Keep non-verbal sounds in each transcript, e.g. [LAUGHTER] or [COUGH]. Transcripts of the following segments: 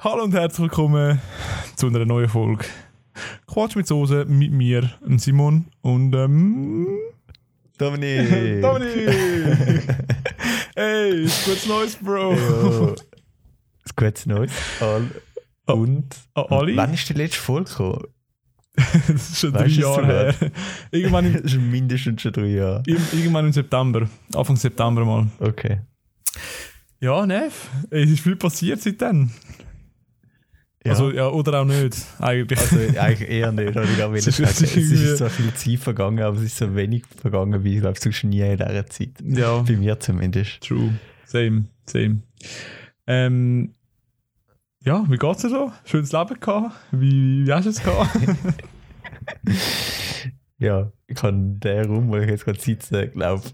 Hallo und herzlich willkommen zu einer neuen Folge. Quatsch mit Soße mit mir, Simon und ähm, Dominik! [LAUGHS] Dominik! hey, ist gutes Neues, Bro! Ist gutes Neues. All. Ah, Und ah, Ali? wann ist die letzte Folge gekommen? [LAUGHS] das ist schon drei Weißt du es Jahre her. Irgendwann im, [LAUGHS] Das ist mindestens schon drei Jahre. irgendwann im September, Anfang September mal. Okay. Ja, Neff, es ist viel passiert seitdem. Ja. Also, ja, oder auch nicht, eigentlich. Also eigentlich eher nicht, habe ich [LAUGHS] gerade Es ist- es ist zwar viel Zeit vergangen, aber es ist so wenig vergangen, wie ich glaube, sonst nie in dieser Zeit. ja. Bei mir zumindest. True. Same, same. Ähm, ja, wie geht's dir so? Schönes Leben gehabt? Wie, wie hast du es gehabt? [LAUGHS] Ja, ich kann den Raum, wo ich jetzt gerade sitze, glaube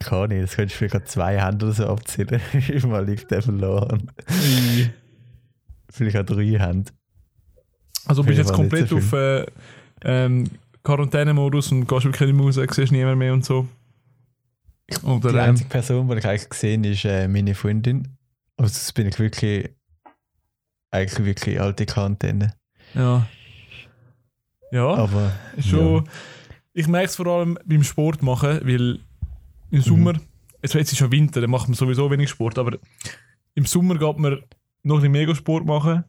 kann ich. Das könntest du vielleicht gerade zwei Hände oder so abzählen. [LAUGHS] Mal liegt der verloren. Vielleicht auch drei Hände. also bist du jetzt komplett auf äh, ähm, Quarantänemodus und gehst wirklich nicht mehr raus, siehst niemand mehr und so? Oder, Die ähm, einzige Person, die ich eigentlich gesehen habe, ist äh, meine Freundin. Also das bin ich wirklich, eigentlich wirklich alte Quarantäne. ja. Ja, Aber schon. Ich merke es vor allem beim Sport machen, weil im Sommer, jetzt, jetzt ist schon Winter, dann macht man sowieso wenig Sport, aber im Sommer geht man noch ein bisschen mega Sport machen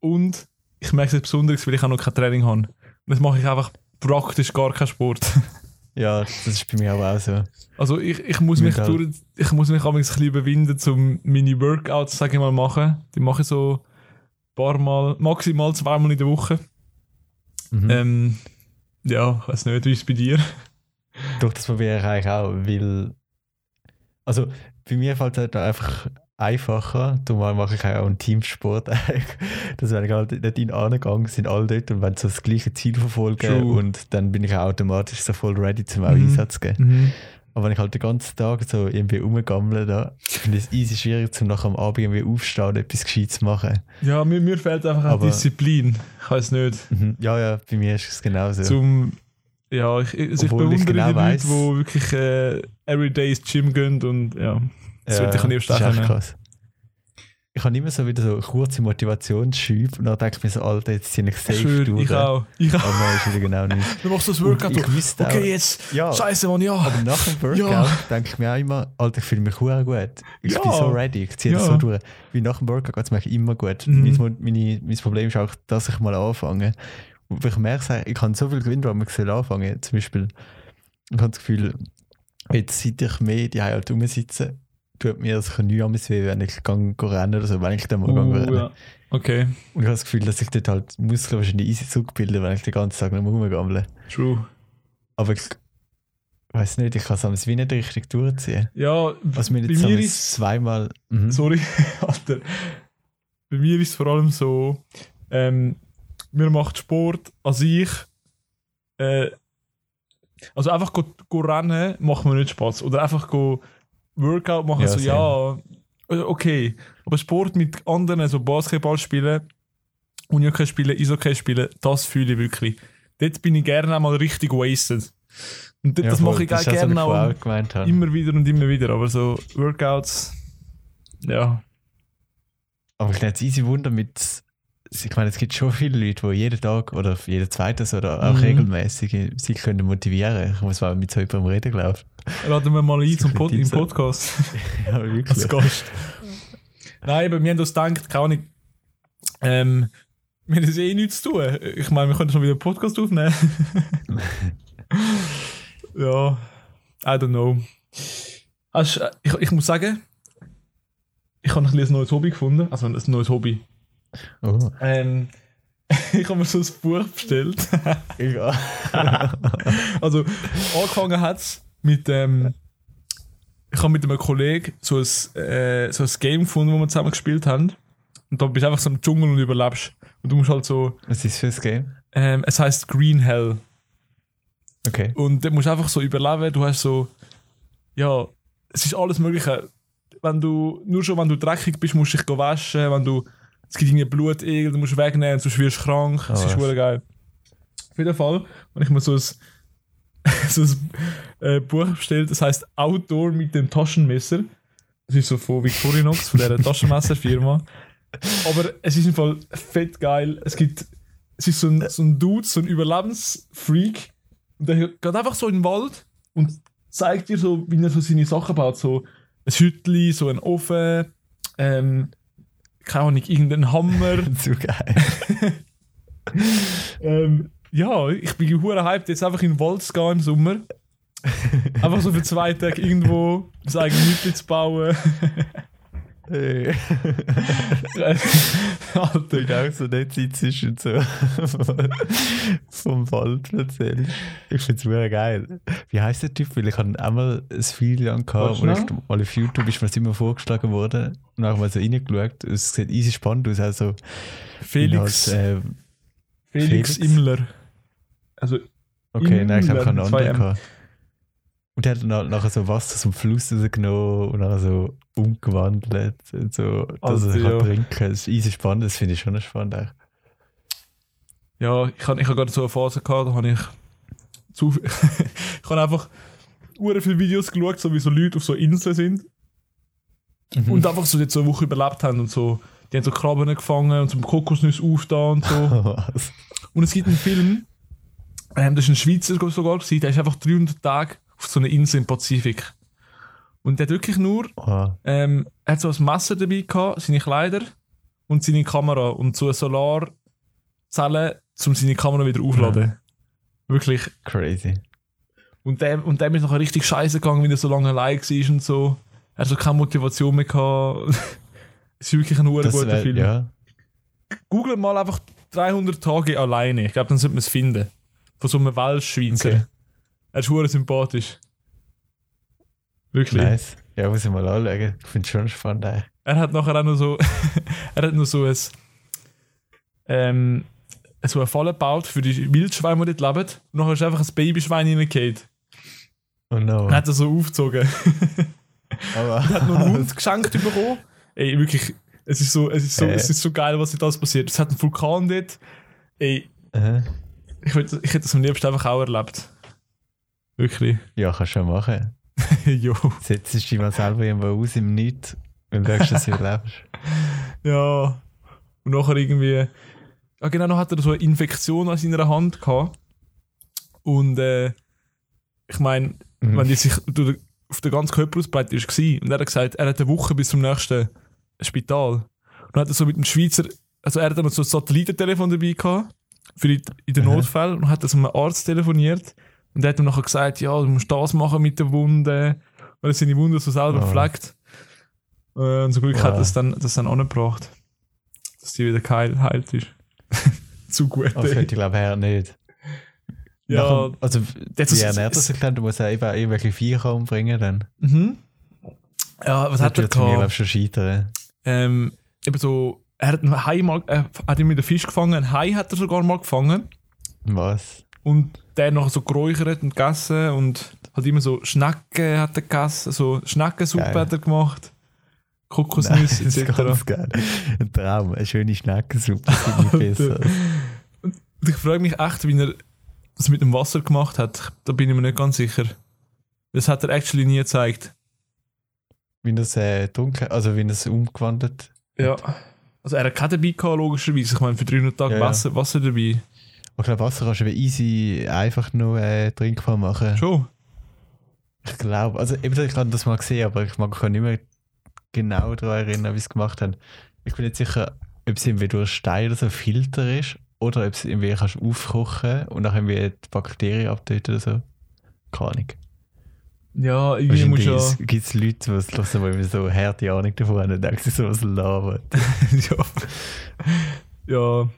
und ich merke es jetzt besonders, weil ich auch noch kein Training habe. Und jetzt mache ich einfach praktisch gar keinen Sport. [LAUGHS] ja, das ist bei mir auch so. Also ich, ich muss mich Mit durch, ich muss mich ein bisschen überwinden, um meine Workouts, sage ich mal, machen. Die mache ich so ein paar Mal, maximal zweimal in der Woche. Mhm. Ähm, ja, ich weiß nicht, wie ist es bei dir? Doch, das probiere ich eigentlich auch, weil. Also, bei mir fällt es halt einfach einfacher. Darum mache ich auch einen Teamsport. wenn ich halt dort angegangen sind alle dort und wenn sie das gleiche Ziel verfolgen True. und dann bin ich auch automatisch so voll ready zum auch Mhm. Einsatz zu geben. Aber wenn ich halt den ganzen Tag so irgendwie rumgammle, da finde ich es easy schwierig, zum nachher am Abend irgendwie aufstehen und etwas Gescheites zu machen. Ja, mir, mir fehlt einfach auch Aber- Disziplin. Ich weiß nicht. Mhm. Ja, ja, bei mir ist es genauso. Zum, ja, ich, also ich Obwohl ich bewundere genau die weiss- Leute, die wirklich äh, everyday ins Gym gehen und ja, das ja, würde ich auch können. krass. Ich habe immer so wieder so kurze Motivationsschübe und dann denke ich mir so, Alter, jetzt sind ich safe Schön, durch. ich auch. Ich auch. Aber nein, ist wieder genau nicht. [LAUGHS] Du machst das Workout. ich du- wüsste Okay, auch, jetzt. ja, Scheiße, Mann, ja. aber nach dem Workout Ja. denke ich mir auch immer, Alter, ich fühle mich hure gut. Ich Ja. bin so ready, ich ziehe das so durch. Wie nach dem Workout geht es mir immer gut. Mhm. Mein, meine, mein Problem ist auch, dass ich mal anfange. Und ich merke, ich kann so viel gewinnen, wenn ich anfangen Zum Beispiel, ich habe das Gefühl, jetzt seit ich mehr die halt rumsitze, tut mir das nicht mehr weh, wenn ich gang rennen oder so, wenn ich dann mal gang Uh, rennen. ja. Okay, Und ich habe das Gefühl, dass ich dort halt Muskeln wahrscheinlich easy zurückbilde, wenn ich den ganzen Tag noch rumgammle. true. Aber ich weiß nicht, ich kann es am wie nicht richtig durchziehen. Ja, Was mir bei jetzt mir am ist zweimal. Mhm. Sorry, [LAUGHS] Alter. Bei mir ist es vor allem so, ähm, mir macht Sport als ich, äh, also einfach go, go rennen macht mir nicht Spaß. Oder einfach go Workout machen, Ja, so ja, äh, okay. Aber Sport mit anderen, so Basketball spielen, Unihockey spielen, Eishockey spielen, das fühle ich wirklich. Dort bin ich gerne einmal richtig wasted. Und dort, Ja, das voll. mache ich auch gerne auch habe. immer wieder und immer wieder. Aber so Workouts, ja. Aber ich nehme es easy Wunder mit. Ich meine, es gibt schon viele Leute, die jeden Tag oder jeden zweiten oder auch Mhm. regelmäßig sich können motivieren. Ich muss mal mit so jemandem reden, glaube Laden wir mal ein zum Pod im. Podcast ich. [LAUGHS] Ja, als wirklich. Gast. Nein, aber wir haben uns gedacht, keine Ahnung, ähm, wir haben eh nichts zu tun. Ich meine, wir können schon wieder einen Podcast aufnehmen. [LAUGHS] ja, I don't know. Äh, ich, ich muss sagen, ich habe ein, ein neues Hobby gefunden. Also ein neues Hobby. Oh, Ähm, [LAUGHS] ich habe mir so ein Buch bestellt. [LAUGHS] ja. [LAUGHS] Also, angefangen hat es mit ähm, ich habe mit einem Kollegen so ein, äh, so ein Game gefunden, wo wir zusammen gespielt haben. Und da bist du einfach so im Dschungel und überlebst. Und du musst halt so, Was ist für ein Game? ähm, es heißt Green Hell. Okay. Und dann musst du einfach so überleben. Du hast so, ja, es ist alles Mögliche. Wenn du, nur schon wenn du dreckig bist, musst du dich waschen. Wenn du, es gibt irgendwie Blutegel, du musst wegnehmen, sonst wirst du krank. Das Oh, ist wirklich geil. Auf jeden Fall, wenn ich mir so ein, [LAUGHS] so ein äh, Buch bestellt, das heißt Outdoor mit dem Taschenmesser. Das ist so von Victorinox, von dieser [LAUGHS] Taschenmesserfirma. Aber es ist im Fall fett geil. Es gibt, es ist so ein, so ein Dude, so ein Überlebensfreak. Und der geht einfach so in den Wald und zeigt dir so, wie er so seine Sachen baut. So ein Hütli, so ein Ofen, ähm, keine Ahnung, irgendein Hammer. [LAUGHS] Zu geil. [LAUGHS] ähm, ja, ich bin hure hyped, jetzt einfach in den Wald zu gehen im Sommer. einfach so für zwei Tage irgendwo das eigene zu bauen. [LAUGHS] Hey. [LAUGHS] Alter. Und auch so nicht Zeit zwischen so vom Wald erzählen. Ich finde es mega geil. Wie heißt der Typ? Weil ich habe einmal ein Video lang gehabt, und ich, mal auf YouTube ist mir das immer vorgeschlagen worden. Und dann habe ich mal so reingeschaut. Es sieht easy spannend aus. Also, Felix, Als, äh, Felix Felix? Immler. Also, okay, nein, ich habe keinen anderen gehabt. Und der hat dann nachher so Wasser dem Fluss rausgenommen und dann so umgewandelt. Und so, dass er Alter, sich kann ja. trinken kann. Das ist easy spannend. Das finde ich schon spannend. eigentlich. Ja, ich habe ich hab gerade so eine Phase gehabt, da habe ich zu [LAUGHS] ich habe einfach viele Videos geschaut, so wie so Leute auf so Inseln sind Mhm. und einfach so jetzt so eine Woche überlebt haben und so, die haben so Krabben gefangen und zum Kokosnüsse aufgetan und so. [LAUGHS] Und es gibt einen Film, ähm, das ist ein Schweizer sogar gewesen, der ist einfach 300 Tage auf so einer Insel im Pazifik. Und der hat wirklich nur, ähm, er hat so ein Messer dabei gehabt, seine Kleider und seine Kamera und so eine Solarzelle, um seine Kamera wieder aufzuladen. Wirklich. Crazy. Und dem, und dem ist nachher richtig scheiße gegangen, weil er so lange allein war und so. Er hat so keine Motivation mehr gehabt. [LAUGHS] Es ist wirklich ein guter wär, Film. ja. Google mal einfach 300 Tage alleine. Ich glaube, dann sollte man es finden. Von so einem Welsch-Schweizer. Okay. Er ist sympathisch. Wirklich. Nice. Ja, muss ich mal anschauen. Ich finde es schon spannend. Ey. Er hat nachher auch noch so, [LAUGHS] er hat noch so ein, ähm, so eine Falle gebaut für die Wildschweine, die dort leben. Und nachher ist einfach ein Babyschwein reingefallen. Oh no. Und hat er so aufgezogen. [LAUGHS] Aber Er hat noch einen Hund geschenkt bekommen. Ey, wirklich, es ist so, es ist so, Äh. es ist so geil, was jetzt alles passiert. Es hat einen Vulkan dort. Ey, Aha. ich, ich hätte das am liebsten einfach auch erlebt. Wirklich. ja, kannst du schon machen. [LAUGHS] jo. Setzt dich mal selber irgendwo aus im Nichts und schaust, dass du überlebst. [LAUGHS] Ja. Und nachher irgendwie. Ja, genau, noch hat er so eine Infektion an seiner Hand gehabt. Und äh, ich meine, Mhm. wenn die sich auf den ganzen Körper ausbreitet ist, war. Und er hat gesagt, er hat eine Woche bis zum nächsten Spital. Und dann hat er so mit dem Schweizer, also er hat dann so ein Satellitentelefon dabei gehabt, für die, in den. Notfällen, und hat dann so einem Arzt telefoniert. Und der hat ihm nachher gesagt, ja, du musst das machen mit der Wunde, weil er seine Wunde so selber Ah. pflegt. Äh, Und zum Glück hat Ah. er es dann, das dann angebracht, dass die wieder geheilt heilt ist. [LAUGHS] Zu gut. Das könnte ich glaube ich nicht. Ja, Nachher, also, das wie ernährt er sich dann? Du musst ja eben irgendwelche Viecher umbringen dann. mhm. ja, was hat er wird mir, glaube ich, schon scheitern. Ähm, eben so, er hat einen Hai mal, er hat ihn mit einem Fisch gefangen, einen Hai hat er sogar mal gefangen Was? Und der noch so geräuchert und gegessen und hat immer so Schnecken hat er gegessen, so Schneckensuppe Geil. hat er gemacht, Kokosnüsse das ist ganz geil. Ein Traum. Eine schöne Schneckensuppe besser. [LAUGHS] Und ich frage mich echt, wie er das mit dem Wasser gemacht hat. Da bin ich mir nicht ganz sicher. Das hat er actually nie gezeigt. Wie das äh, dunkel, also wie das umgewandelt. Ja. Also er hat keine dabei gehabt, logischerweise. Ich meine, für 300 Tage ja. Wasser, Wasser dabei. Ich glaube, Wasser kannst du wie easy einfach nur äh, trinkbar machen. Schon. Ich glaube, also eben, ich habe das mal gesehen, aber ich mag mich nicht mehr genau daran erinnern, wie sie es gemacht haben. Ich bin nicht sicher, ob es irgendwie durch Stein oder so ein Filter ist oder ob es irgendwie kannst aufkochen und dann irgendwie die Bakterien abtöten oder so. Keine Ahnung. Ja, irgendwie muss ja. Gibt es Leute, die es hören, die irgendwie so harte Ahnung davon haben und denken, sie so was labert. [LAUGHS] ja. ja,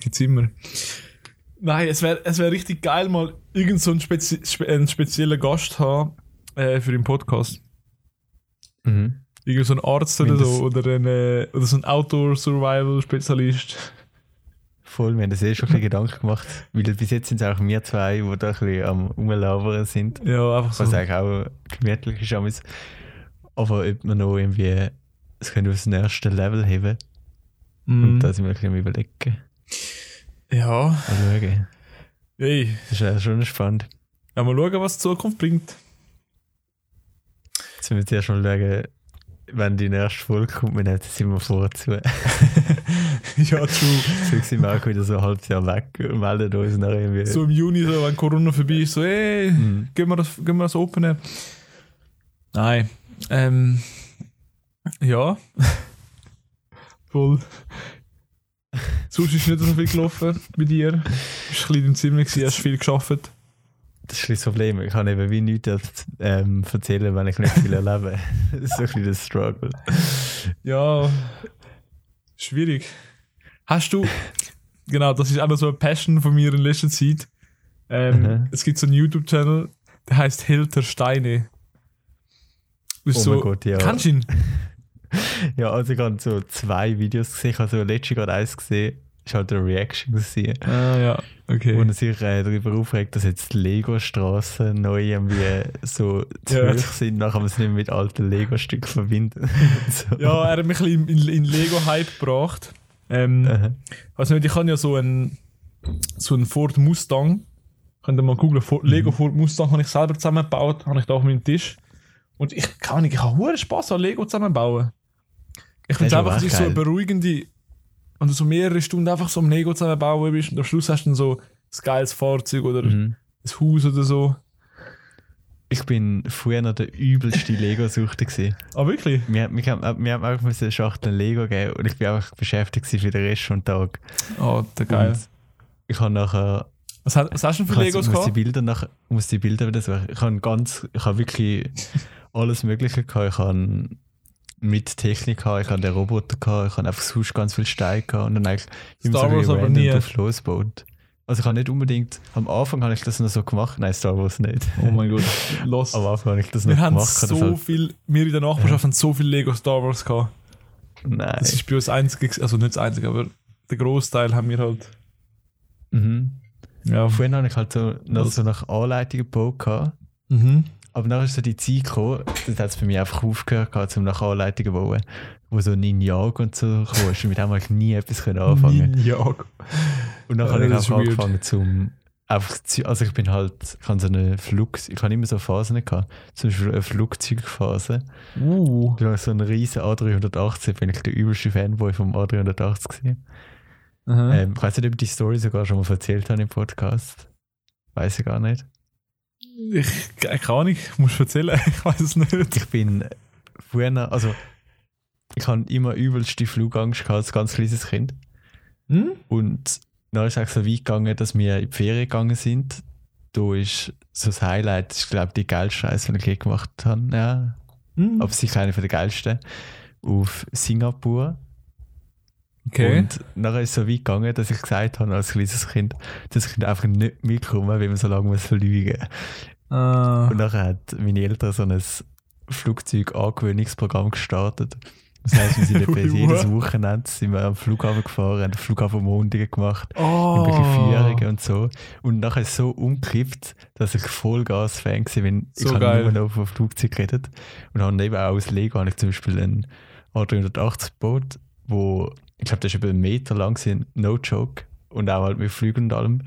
gibt's immer. Nein, es wäre es wär richtig geil, mal irgend so einen, spezi spe einen speziellen Gast haben äh, für den Podcast. Mhm. Irgend so ein Arzt oder so, oder, ein, äh, oder so ein Outdoor-Survival-Spezialist. Voll, wir haben uns eh schon ein bisschen Gedanken gemacht, weil bis jetzt sind es auch wir zwei, die da ein bisschen am Rumlabern sind. Ja, einfach so. Was eigentlich auch gemütlich ist. Aber ob man noch irgendwie es könnte aufs nächste Level heben. Mm. Und da sind wir ein bisschen am überlegen. Ja, Mal schauen. ey. Das ist ja schon spannend. Ja, mal schauen, was die Zukunft bringt. Jetzt müssen wir zuerst mal schauen, wenn die nächste Folge kommt, wir nehmen es immer vorzu. [LAUGHS] [LAUGHS] ja, true. so sind wir auch wieder so ein halbes Jahr weg und melden uns nach irgendwie. So im Juni, so, wenn Corona vorbei ist, so, ey, Mhm. gehen wir das, gehen wir das openen. Nein. Ähm, ja. [LAUGHS] Voll. Sonst ist nicht so viel gelaufen bei dir. Du warst ein bisschen im Zimmer, gewesen, hast viel geschafft. Das ist ein das Problem. Ich kann eben wie nichts ähm, erzählen, wenn ich nicht viel erlebe. [LAUGHS] das ist so ein bisschen das Struggle. Ja, schwierig. Hast du, genau, das ist noch so eine Passion von mir in letzter Zeit. Ähm, Mhm. Es gibt so einen YouTube-Channel, der heißt Hilter Steine. Ist Oh so, mein Gott, ja. Kannst du ihn? [LAUGHS] Ja, also ich habe so zwei Videos gesehen. Ich habe so letztens gerade eins gesehen. War halt eine Reaction. Gewesen, Ah, ja, okay. Wo er sich äh, darüber aufregt, dass jetzt Lego-Straßen neu irgendwie so zu Ja. hoch sind. Nachher kann man es nicht mehr mit alten Lego-Stücken verbinden. [LAUGHS] so. Ja, er hat mich ein bisschen in, in Lego-Hype gebracht. Ähm, Aha. also ich habe ja so einen, so einen Ford Mustang. Könnt ihr mal googeln. Ford- Lego Ford Mustang habe ich selber zusammengebaut. Habe ich da auf meinem Tisch. Und ich kann nicht, ich habe Spaß an Lego zusammenbauen. Ich finde es einfach, ist so eine beruhigende, wenn du so mehrere Stunden einfach so am Lego zusammenbauen bist und am Schluss hast du dann so ein geiles Fahrzeug oder Mhm. ein Haus oder so. Ich bin früher noch der übelste Lego-Suchter gewesen. [LAUGHS] Ah, wirklich? Wir, wir, haben, wir haben einfach eine Schachtel Lego geben und ich bin einfach beschäftigt für den Rest vom Tag. Oh, der geil. Und ich habe nachher Was, hast- was hast du denn ich für Legos muss die gehabt? Bilder nach, muss die Bilder wieder suchen. Ich habe ganz, ich habe wirklich [LAUGHS] alles Mögliche gehabt. Ich habe mit Technik gehabt, ich habe den Roboter gehabt, ich habe einfach sonst ganz viel Steine gehabt und dann eigentlich immer Star so Wars aber random drauf losgebaut. Also ich habe nicht unbedingt, am Anfang habe ich das noch so gemacht, nein, Star Wars nicht. Oh mein Gott, los. Am Anfang habe ich das noch Wir haben gemacht. so halt, viel, wir in der Nachbarschaft haben so viel Lego Star Wars gehabt. nein. Das ist bei uns gewesen- also nicht das einzige, aber der Großteil haben wir halt. Mhm. Ja. Vorhin habe ich halt so, noch so nach Anleitungen gebaut gehabt. Mhm. Aber dann ist so die Zeit gekommen, das hat es bei mir einfach aufgehört, um nach Anleitungen zu bauen, wo so Ninjago und so kam. Und mit dem habe ich nie etwas können anfangen. Ja. Und dann Ja, habe ich einfach angefangen zum einfach also ich bin halt, ich habe so eine Flug, ich habe immer so Phasen gehabt, zum Beispiel eine Flugzeugphase. Uh. Du hast so einen riesen A380, bin ich der übelste Fanboy vom A380 gewesen. Aha. Ähm, ich weiß nicht, ob ich die Story sogar schon mal erzählt habe im Podcast. Weiß ich gar nicht. Ich, keine Ahnung, ich muss erzählen, [LAUGHS] ich weiß es nicht. Ich bin früher, also ich habe immer übelste Flugangst gehabt als ganz kleines Kind. Hm? Und dann ist es so weit gegangen, dass wir in die Ferien gegangen sind. Da ist so das Highlight, ist glaube ich die geilste Reise, die ich je gemacht habe. Ja, Hm? aber sicher eine von der geilsten. Auf Singapur. Okay. Und nachher ist es so weit gegangen, dass ich gesagt habe als kleines Kind, dass ich einfach nicht mitkomme, weil man so lange muss fliegen Ah. Und nachher hat meine Eltern so ein Flugzeug-Angewöhnungsprogramm gestartet. Das heisst, wir sind [LAUGHS] etwa jedes? Wochenende sind wir am Flughafen gefahren, haben den Flughafen Mondigen gemacht, Oh. irgendwelche Führungen und so. Und nachher ist es so umgekippt, dass ich Vollgas-Fan war, wenn So ich habe nur noch vom Flugzeug geredet. Und habe eben auch aus Lego habe ich zum Beispiel ein A380 gebaut, wo ich glaube, das ist über einen Meter lang, gewesen, no joke. Und auch halt mit Flügeln und allem.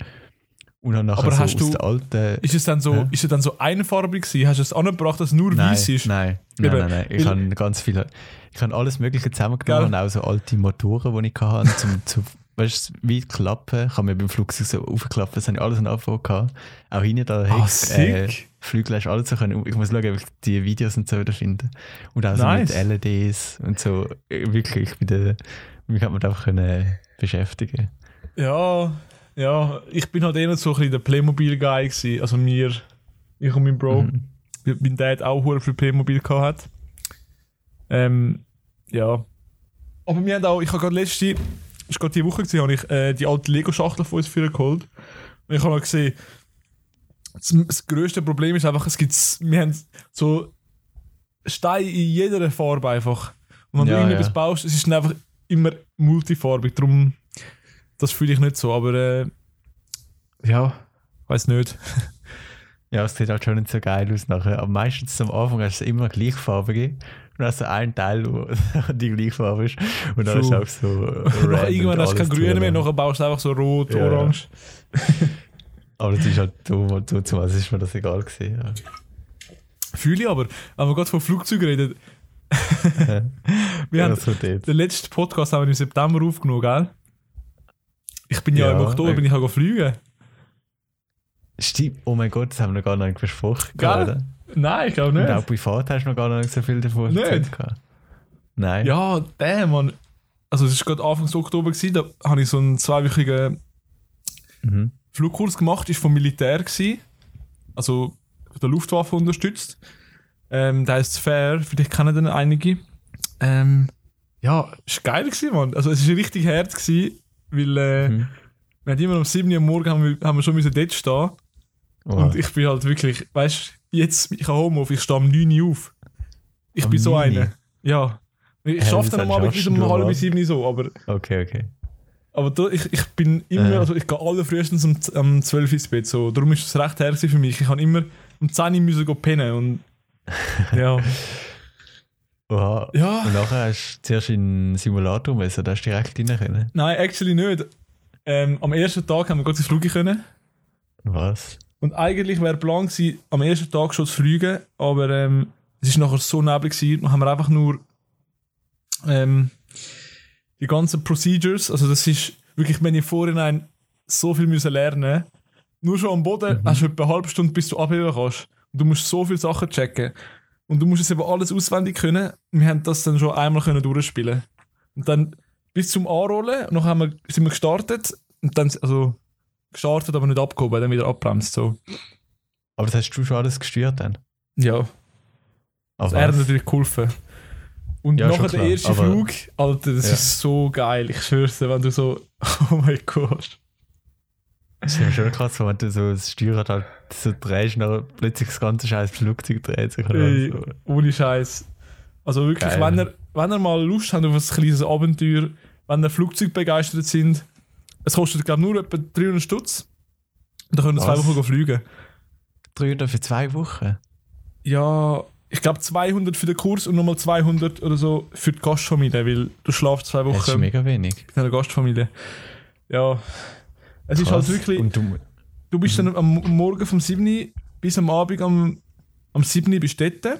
Und dann nachher Aber so hast du- alten Ist es dann so, Hä? ist es dann so einfarbig gewesen? Hast du es angebracht, dass es nur Nein, weiß ist? nein, nein, Eben, nein, nein. Ich habe ganz viele, ich habe alles Mögliche Gell? zusammengenommen und auch so alte Motoren, die ich hatte, zum, [LAUGHS] zu, weißt du, wie klappen, kann man beim Flugzeug so aufklappen, das habe ich alles am Anfang gehabt. Auch hinten da Ah, Heck, äh. Flügel hast du alles so können. Ich muss schauen, ob ich die Videos und so wieder finde. Und auch so Nice. mit LEDs und so. Äh, Wirklich, ich bin der, mich hat man da können beschäftigen. Ja, ja. Ich bin halt eher so ein bisschen der Playmobil-Guy gewesen. Also mir, ich und mein Bro. Mhm. Mein Dad auch hure viel Playmobil gehabt hat. Ähm, ja. Aber wir haben auch, ich habe gerade letzte, ist gerade die Woche gesehen, habe ich äh, die alte Lego-Schachtel von uns für geholt. Und ich habe gesehen, das, das grösste Problem ist einfach, es gibt, wir haben so Steine in jeder Farbe einfach. Und wenn Ja, du irgendetwas ja. baust, es ist dann einfach immer multifarbig. Darum, das fühle ich nicht so, aber äh, ja, weiß nicht. [LAUGHS] Ja, es sieht halt schon nicht so geil aus nachher. Aber meistens am Anfang hast du immer gleichfarbige. Und hast du einen Teil, wo [LAUGHS] die gleichfarbe ist. Und dann True. ist auch so. [LAUGHS] Irgendwann hast du kein Grün mehr, nachher baust du einfach so rot, Ja. orange. Aber das ist halt dumm und so, zumal ist mir das egal gewesen. Ja. Fühle ich aber, wenn wir gerade von Flugzeugen reden, [LAUGHS] Wir haben also dort. den letzten Podcast haben wir im September aufgenommen, gell? Ich bin ja, Ja, im Oktober äh. bin ich auch fliegen. Stimmt, oh mein Gott, das haben wir noch gar nicht besprochen. Gell? Nein, ich glaube Und auch nicht. privat hast du noch gar nicht so viel davon Nicht? erzählt. Nein. Ja, der Mann. Also es war gerade Anfang Oktober, gewesen, da habe ich so einen zweiwöchigen Mhm. Flugkurs gemacht, ist vom Militär gewesen. Also von der Luftwaffe unterstützt. Ähm, der heißt Fair, vielleicht kennen den einige. Ähm, ja, ist geil gewesen, Mann. Also es ist richtig hart gewesen, weil äh, Mhm. wir immer um 7 Uhr am Morgen haben wir, haben wir schon müssen dort stehen. Oh. Und ich bin halt wirklich, weißt du, jetzt, ich habe Homeoffice, ich stehe um 9 Uhr auf. Ich Am bin so 9 Uhr? einer. Ja. Ich Hä, schaffe dann am Abend bis um halb? 7 Uhr so, aber, okay, okay. aber da, ich, ich bin immer, Äh. also ich gehe alle frühestens um, um 12 Uhr ins Bett, so. Darum ist es recht her gewesen für mich. Ich habe immer um 10 Uhr müssen gehen pennen und [LAUGHS] ja. Oha. Ja. Und nachher hast du zuerst in Simulator müssen, da hast du direkt rein können. Nein, actually nicht. Ähm, am ersten Tag haben wir gerade Fliegen können. Was? Und eigentlich wäre Plan gewesen, am ersten Tag schon zu fliegen, aber ähm, es ist nachher so neblig gewesen, dann haben wir einfach nur ähm, die ganzen Procedures, also das ist wirklich, wenn ich vorhinein so viel müssen lernen nur schon am Boden Mhm. hast du etwa eine halbe Stunde, bis du abheben kannst. Und du musst so viele Sachen checken. Und du musst es eben alles auswendig können. Wir haben das dann schon einmal können durchspielen. Und dann bis zum Anrollen, und dann haben wir, sind wir gestartet und dann, also gestartet, aber nicht abgehoben, dann wieder abbremst. So. Aber das hast du schon alles gesteuert dann? Ja, Aber er hat natürlich geholfen. Und Ja, nachher der erste Flug, Alter, das Ja. ist so geil. Ich schwör's dir, wenn du so, [LAUGHS] oh mein Gott. Das ist ja schon krass, wenn du so das Steuerrad halt so drehst, dann plötzlich das ganze scheiß Flugzeug dreht sich. Ey, so. ohne Scheiß. Also wirklich, Geil. wenn ihr, wenn ihr mal Lust habt auf ein kleines Abenteuer, wenn ihr Flugzeug begeistert sind, es kostet glaube nur etwa 300 Stutz. Und dann könnt ihr zwei? Wochen fliegen. 300 für zwei Wochen? Ja, ich glaube 200 für den Kurs und nochmal 200 oder so für die Gastfamilie, weil du schlafst zwei Das ist Wochen mega wenig. mit einer Gastfamilie. Ja. Es ist halt wirklich, Und du, du bist dann am Morgen vom 7. Uhr bis am Abend am, am 7. Uhr bist du dort.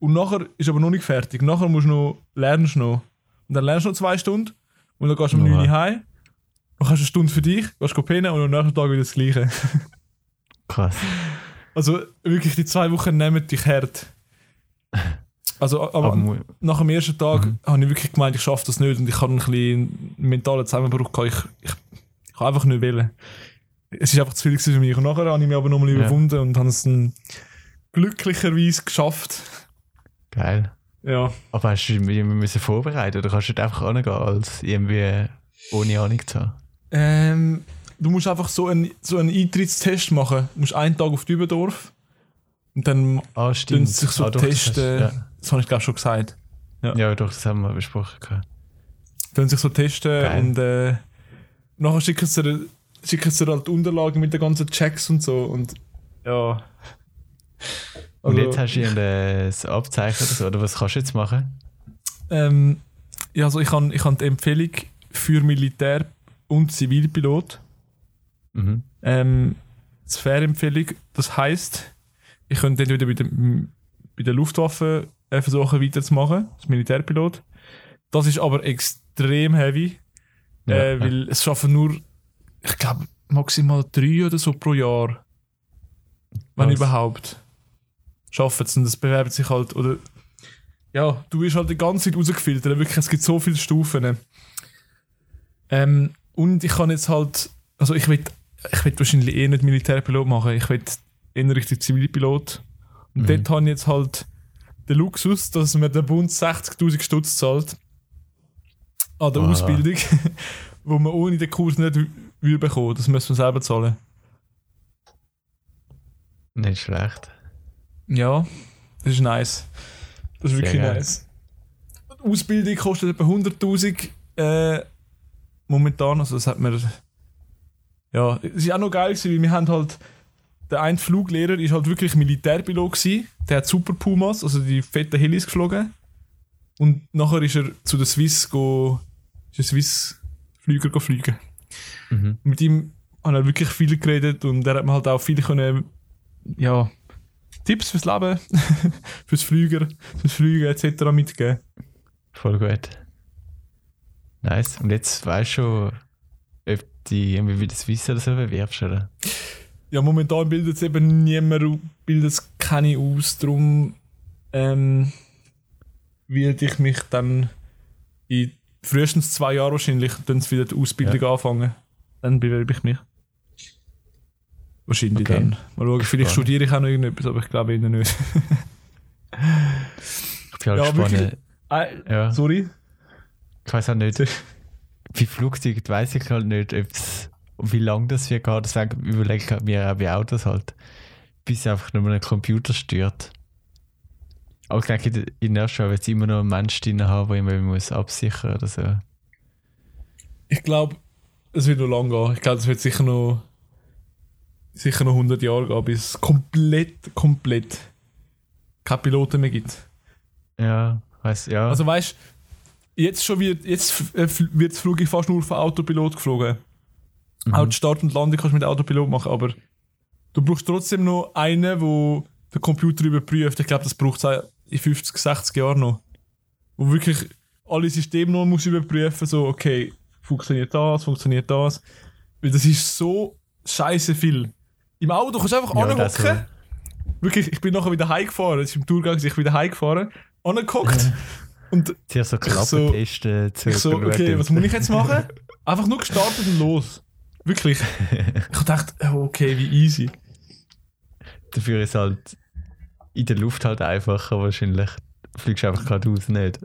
Und nachher ist aber noch nicht fertig. Nachher musst du noch, lernst du noch. Und dann lernst du noch zwei Stunden. Und dann gehst du um Ja. 9 Uhr heim. Dann hast du eine Stunde für dich, gehst go pennen und am nächsten Tag wieder das Gleiche. krass. Also wirklich, die zwei Wochen nehmen dich hart. Also aber, Aber nach dem ersten Tag Mhm. habe ich wirklich gemeint, ich schaffe das nicht und ich habe ein bisschen einen mentalen Zusammenbruch gehabt. Ich, ich, ich habe einfach nicht wollen. Es ist einfach zu viel für mich. Und nachher habe ich mich aber nochmal Ja. überwunden und habe es dann glücklicherweise geschafft. geil. Ja. Aber hast du dich müssen vorbereiten oder kannst du nicht einfach angehen, als irgendwie ohne Ahnung zu haben? Ähm, du musst einfach so einen, so einen Eintrittstest machen. Du musst einen Tag auf Dübendorf und dann Ah, tun sie sich so ah, doch, das hast- testen. Ja. Das habe ich glaube schon gesagt. ja, doch, das haben wir besprochen. Dann sich so testen Geil. und äh, nachher schicken sie, dir- schicken sie dir halt Unterlagen mit den ganzen Checks und so und ja. Und Also, jetzt hast du ein Abzeichen oder so, oder was kannst du jetzt machen? ähm, ja, also ich habe ich hab die Empfehlung für Militär und Zivilpilot. Mhm. Ähm, das Fair-Empfehlung, das heisst, ich könnte entweder bei der, bei der Luftwaffe äh, versuchen weiterzumachen, als Militärpilot. Das ist aber extrem heavy, Ja, äh, ja. weil es schaffen nur, ich glaube, maximal drei oder so pro Jahr. Wenn Was? überhaupt. Schaffen es und das bewerbt sich halt, oder ja, du wirst halt die ganze Zeit rausgefiltert, wirklich, es gibt so viele Stufen. Ähm, und ich kann jetzt halt, also ich will, ich will wahrscheinlich eh nicht Militärpilot machen, ich will eher richtig Zivilpilot. Und Mhm. dort habe ich jetzt halt den Luxus, dass mir der Bund 60.000 Stutz zahlt an der Ah. Ausbildung, [LAUGHS] wo man ohne den Kurs nicht will bekommen. Das müssen wir selber zahlen. Nicht schlecht. Ja, das ist nice. Das ist Sehr wirklich geil. nice. Die Ausbildung kostet etwa 100.000 äh, momentan. Also das hat mir... Ja, es ist auch noch geil gewesen, weil wir haben halt... Der eine Fluglehrer ist halt wirklich Militärpilot gewesen. Der hat Super Pumas, also die fetten Helis geflogen. Und nachher ist er zu der Swiss go... Ist ein Swiss Flüger go fliegen. Mhm. Mit ihm haben wir wirklich viel geredet und er hat mir halt auch viel können, ja, Tipps fürs Leben, [LAUGHS] fürs Flüger, fürs Fliegen etc. mitgeben. Voll gut. Nice. Und jetzt weißt du schon, ob die irgendwie wieder Swiss oder so bewirbst, oder? Ja, momentan bildet es eben niemand, bildet es keine aus, darum ähm, werde ich mich dann in frühestens zwei Jahren wahrscheinlich dann wieder die Ausbildung anfangen. Dann bewerbe ich mich. Wahrscheinlich Okay. dann. Mal schauen, vielleicht studiere ich auch noch irgendetwas, aber ich glaube eher nicht. [LAUGHS] Ich bin halt Ja, gespannt. wirklich. Äh, Ja. Sorry? Ich weiß auch nicht. [LAUGHS] Bei Flugzeugen weiß ich halt nicht, ob's, wie lange das wird gehen. Deswegen überlege ich mir auch bei Autos halt. Bis einfach nur ein Computer stört. Aber ich denke, in der- Show wird es immer noch einen Mensch drin haben, der immer muss absichern oder so. Ich glaube, es wird noch lang gehen. Ich glaube, es wird sicher noch sicher noch 100 Jahre gehen, bis es komplett, komplett keine Piloten mehr gibt. Ja, weiß ja. Also weißt jetzt schon wird, jetzt äh, wird das Flug fast nur von Autopilot geflogen. Mhm. Auch die Start und Landung kannst du mit Autopilot machen, aber du brauchst trotzdem noch einen, der den Computer überprüft. Ich glaube, das braucht es in 50, 60 Jahren noch. Wo wirklich alle Systeme noch muss überprüfen, so, okay, funktioniert das, funktioniert das. Weil das ist so scheiße viel. Im Auto kannst du einfach Ja, anhocken. Wirklich, ich bin nachher wieder heimgefahren. Es ist im Tourgang, ich bin wieder heimgefahren, angeguckt. und Zuerst so Klappen so- testen, ich so, okay, was muss ich jetzt machen? Einfach nur gestartet und los. Wirklich. [LAUGHS] Ich dachte, oh, okay, wie easy. Dafür ist halt in der Luft halt einfacher wahrscheinlich. Fliegst einfach geradeaus nicht.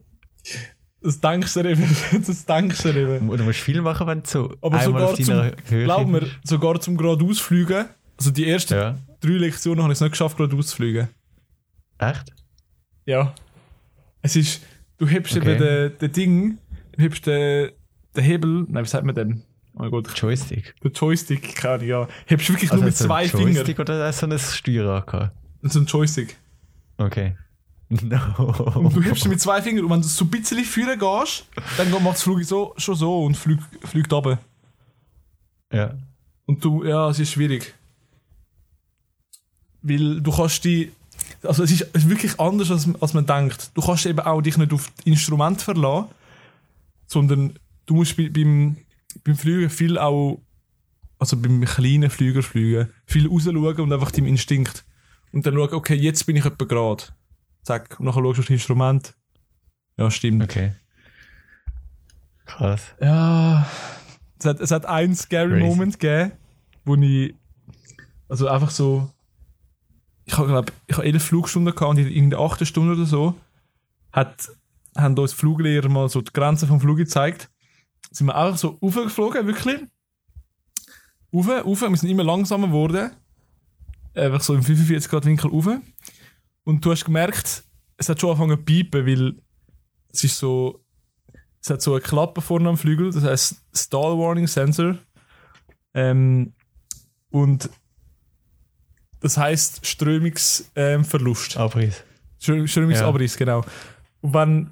Das denkst du dir eben. [LAUGHS] Das denkst du dir eben. Du musst viel machen, wenn du so Aber einmal sogar auf deiner Höhe Glaub mir, sogar zum geradeaus fliegen, also die ersten Ja. drei Lektionen habe ich es nicht geschafft, geradeaus zu fliegen. Echt? Ja. Es ist, du hebst Okay. eben den, den Ding, du hebst den, den Hebel, nein, wie sagt man denn? Oh Gott, Joystick. der Joystick, keine Ahnung, ja. Hebst du wirklich Also nur mit zwei Fingern. Joystick oder hast du so ein Steuerrad gehabt? So ein Joystick. Okay. [LAUGHS] No. Und du hebst mit zwei Fingern und wenn du so ein bisschen führen gehst, dann macht das Flug so, schon so und fliegt, fliegt runter. Ja. Und du, ja, es ist schwierig. Weil du kannst die, also es ist, es ist wirklich anders, als, als man denkt. Du kannst eben auch dich nicht auf das Instrument verlassen, sondern du musst bei, beim, beim Fliegen viel auch, also beim kleinen Flüger fliegen, viel rausschauen und einfach deinem Instinkt. Und dann schauen, okay, jetzt bin ich etwa gerade. Zack. Und nachher schaust du das Instrument. Ja, stimmt. Okay. Krass. Ja. Es hat, es hat einen scary Crazy. Moment gegeben, wo ich. Also einfach so. Ich habe, glaube ich, habe elf Flugstunden gehabt und in der achten Stunde oder so hat, haben uns Fluglehrer mal so die Grenzen vom Flug gezeigt. Sind wir einfach so aufgeflogen, wirklich. Rauf, rauf, wir sind immer langsamer geworden. Einfach so im 45 Grad Winkel rauf. Und du hast gemerkt, es hat schon angefangen zu piepen, weil es ist so, es hat so eine Klappe vorne am Flügel, das heißt Stall Warning Sensor. Ähm, und das heißt Strömungsverlust. Ähm. Abriss. Ström- Strömungsabriss, genau. Und wenn,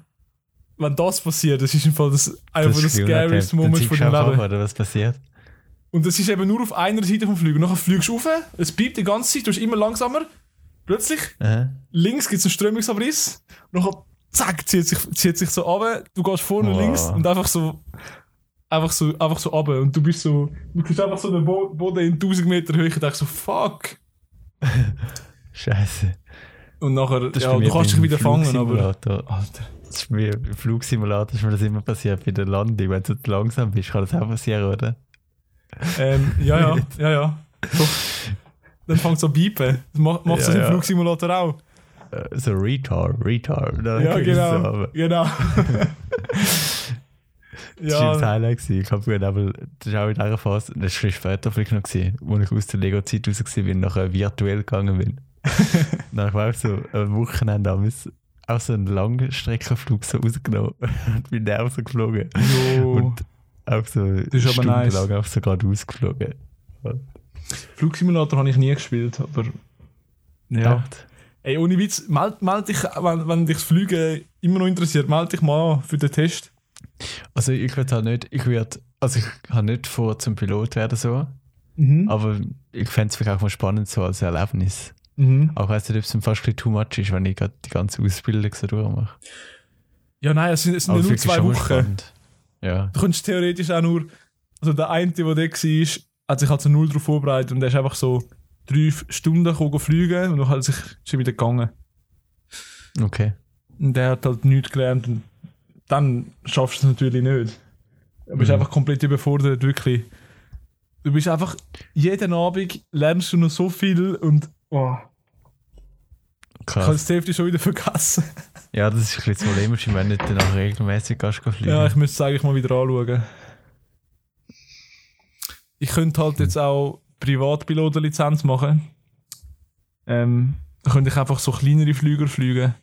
wenn das passiert, das ist im Fall das, einer Das der ist scariest siehst von einfach Leben. oder was passiert? Und das ist eben nur auf einer Seite vom Flügel. Nachher fliegst du rauf, es piept die ganze Zeit, du bist immer langsamer. Plötzlich, Aha. links gibt es einen Strömungsabriss. Nachher, zack, zieht sich, zieht sich so ab. Du gehst vorne Wow. links und einfach so, einfach so, einfach so runter. Und du bist so, du bist einfach so den Bo Boden in 1000 Meter Höhe und denkst so, fuck. [LAUGHS] Scheiße. Und nachher, ja, du kannst dich wieder fangen, aber. Alter. Das ist mir im Flugsimulator ist mir das immer passiert bei der Landung. Wenn du zu langsam bist, kann das auch passieren, oder? Ähm, ja, ja, [LAUGHS] ja, ja. Doch. Dann fängt es an zu piepen. Das macht, macht Ja, das im ja. Flugsimulator auch. Äh, So Retard, Retard. Dann Ja, genau. So, genau. [LAUGHS] das war das ja, Highlight. gewesen. Ich habe früher aber, das ist auch in dieser Phase, das war später vielleicht noch, gewesen, wo ich aus der Lego-Zeit raus war, bin, nachher virtuell gegangen bin. [LAUGHS] Dann war ich so am Wochenende damals auch so einen Langstreckenflug so rausgenommen und bin auch so geflogen. jo. Und auch so ist aber nice. auch so geradeaus geflogen. Flugsimulator habe ich nie gespielt, aber. Ja. Echt? Ey, ohne Witz, meld, meld dich, wenn, wenn dich das Fliegen immer noch interessiert, melde dich mal an für den Test. Also ich würde halt nicht, ich würde, also ich habe nicht vor zum Pilot werden so, Mhm. aber ich fände es vielleicht auch mal spannend so als Erlebnis. Mhm. Auch weiss nicht, ob es fast ein bisschen too much ist, wenn ich gerade die ganze Ausbildung so durchmache. Ja, nein, es sind, es sind nur zwei Wochen. spannend. Ja. Du könntest theoretisch auch nur. Also der eine, der da war, hat sich halt so null darauf vorbereitet und der ist einfach so drei Stunden fliegen und dann hat er sich schon wieder gegangen. Okay. Und der hat halt nichts gelernt und dann schaffst du es natürlich nicht. Du bist Mhm. einfach komplett überfordert, wirklich. Du bist einfach, jeden Abend lernst du noch so viel und oh, ich habe Krass. die Hälfte schon wieder vergessen. Ja, das ist ein bisschen das Problem, wenn du nicht danach regelmäßig fliegen. Ja, ich müsste es eigentlich mal wieder anschauen. Ich könnte halt jetzt auch Privatpilotenlizenz machen. Ähm, dann könnte ich einfach so kleinere Flüger fliegen.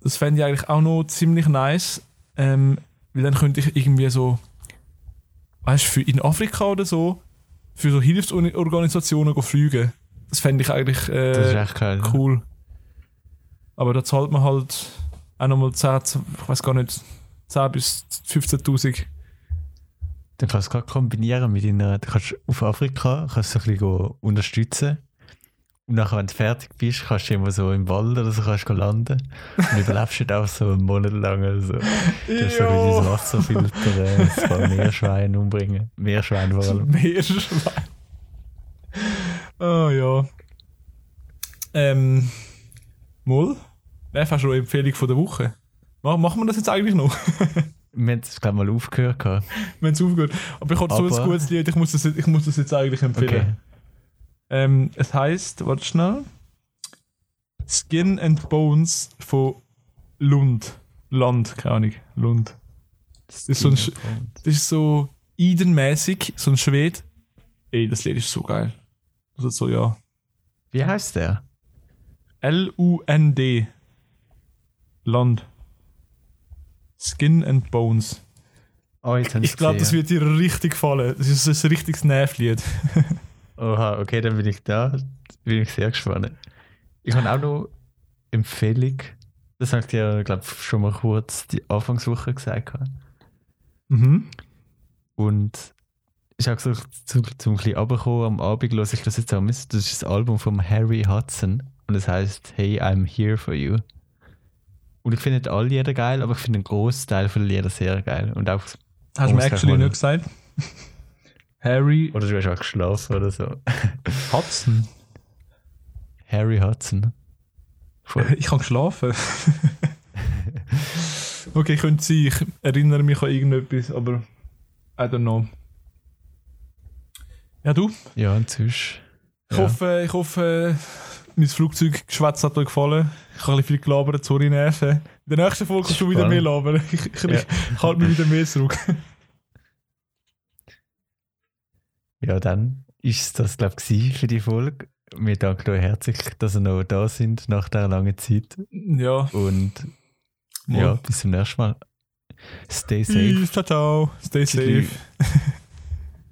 Das fände ich eigentlich auch noch ziemlich nice. Ähm, weil dann könnte ich irgendwie so, weißt du, für in Afrika oder so, für so Hilfsorganisationen fliegen. Das fände ich eigentlich äh, geil. cool. Aber da zahlt man halt auch nochmal 10, ich weiß gar nicht, 10 bis 15.000. Dann kannst du gerade kombinieren mit deiner, du kannst auf Afrika kannst du ein bisschen unterstützen. Und nachher, wenn du fertig bist, kannst du immer so im Wald oder so kannst du landen. Und überlebst du auch so einen Monat lang oder so. Du hast so ein bisschen dein Wasser filtern, ein paar Meerschweine umbringen. Meerschweine vor allem. Meerschwein. Oh ja. Ähm, Moll? Wäre fast schon eine Empfehlung von der Woche. Ma- Machen wir das jetzt eigentlich noch? Wir haben es, glaube ich, mal aufgehört. gehabt. Wenn es aufgeht. Aber ich habe so ein gutes Lied, ich muss das, ich muss das jetzt eigentlich empfehlen. Okay. Ähm, es heißt, warte schnell. Skin and Bones von Lund. Land, keine Ahnung. Lund. Das ist so ein Das ist so Eden-mäßig, so ein Schwed. Ey, das Lied ist so geil. Also so, ja. Wie heißt der? L-U-N-D. Land. Skin and Bones. Oh, Ich glaube, das wird dir richtig gefallen. Das ist ein richtiges Nervlied. [LAUGHS] Oha, okay, dann bin ich da. Bin ich sehr gespannt. Ich habe auch noch Empfehlung. Das habe ich dir, glaube ich, schon mal kurz die Anfangswoche gesagt. Mhm. Und ich habe gesagt, zum, zum ein bisschen runterkommen, am Abend höre ich das jetzt auch. Das ist das Album von Harry Hudson und es heißt Hey, I'm Here for You. Und ich finde nicht alle Lieder geil, aber ich finde einen Großteil von den Liedern sehr geil. Und auch, Hast du mir actually nicht gesagt? [LAUGHS] Harry oder du hast auch geschlafen oder so. [LAUGHS] Hudson. Harry Hudson. Voll. [LAUGHS] Ich kann geschlafen. okay, könnte sein. Ich erinnere mich an irgendetwas, aber I don't know. Ja, du? Ja, und sonst. Ich Ja. hoffe, ich hoffe, mein Flugzeuggeschwätz hat euch gefallen. Ich habe ein bisschen viel gelabert, sorry Nerven. In der nächsten Folge kannst du wieder mehr labern. Ich, ich, Ja. ich halte mich wieder mehr zurück. Ja, dann ist das, glaube ich, für die Folge. Wir danken euch herzlich, dass ihr noch da sind nach dieser langen Zeit. Ja. Und ja, bis zum nächsten Mal. Stay safe. Ciao, ciao. Stay safe. [LAUGHS]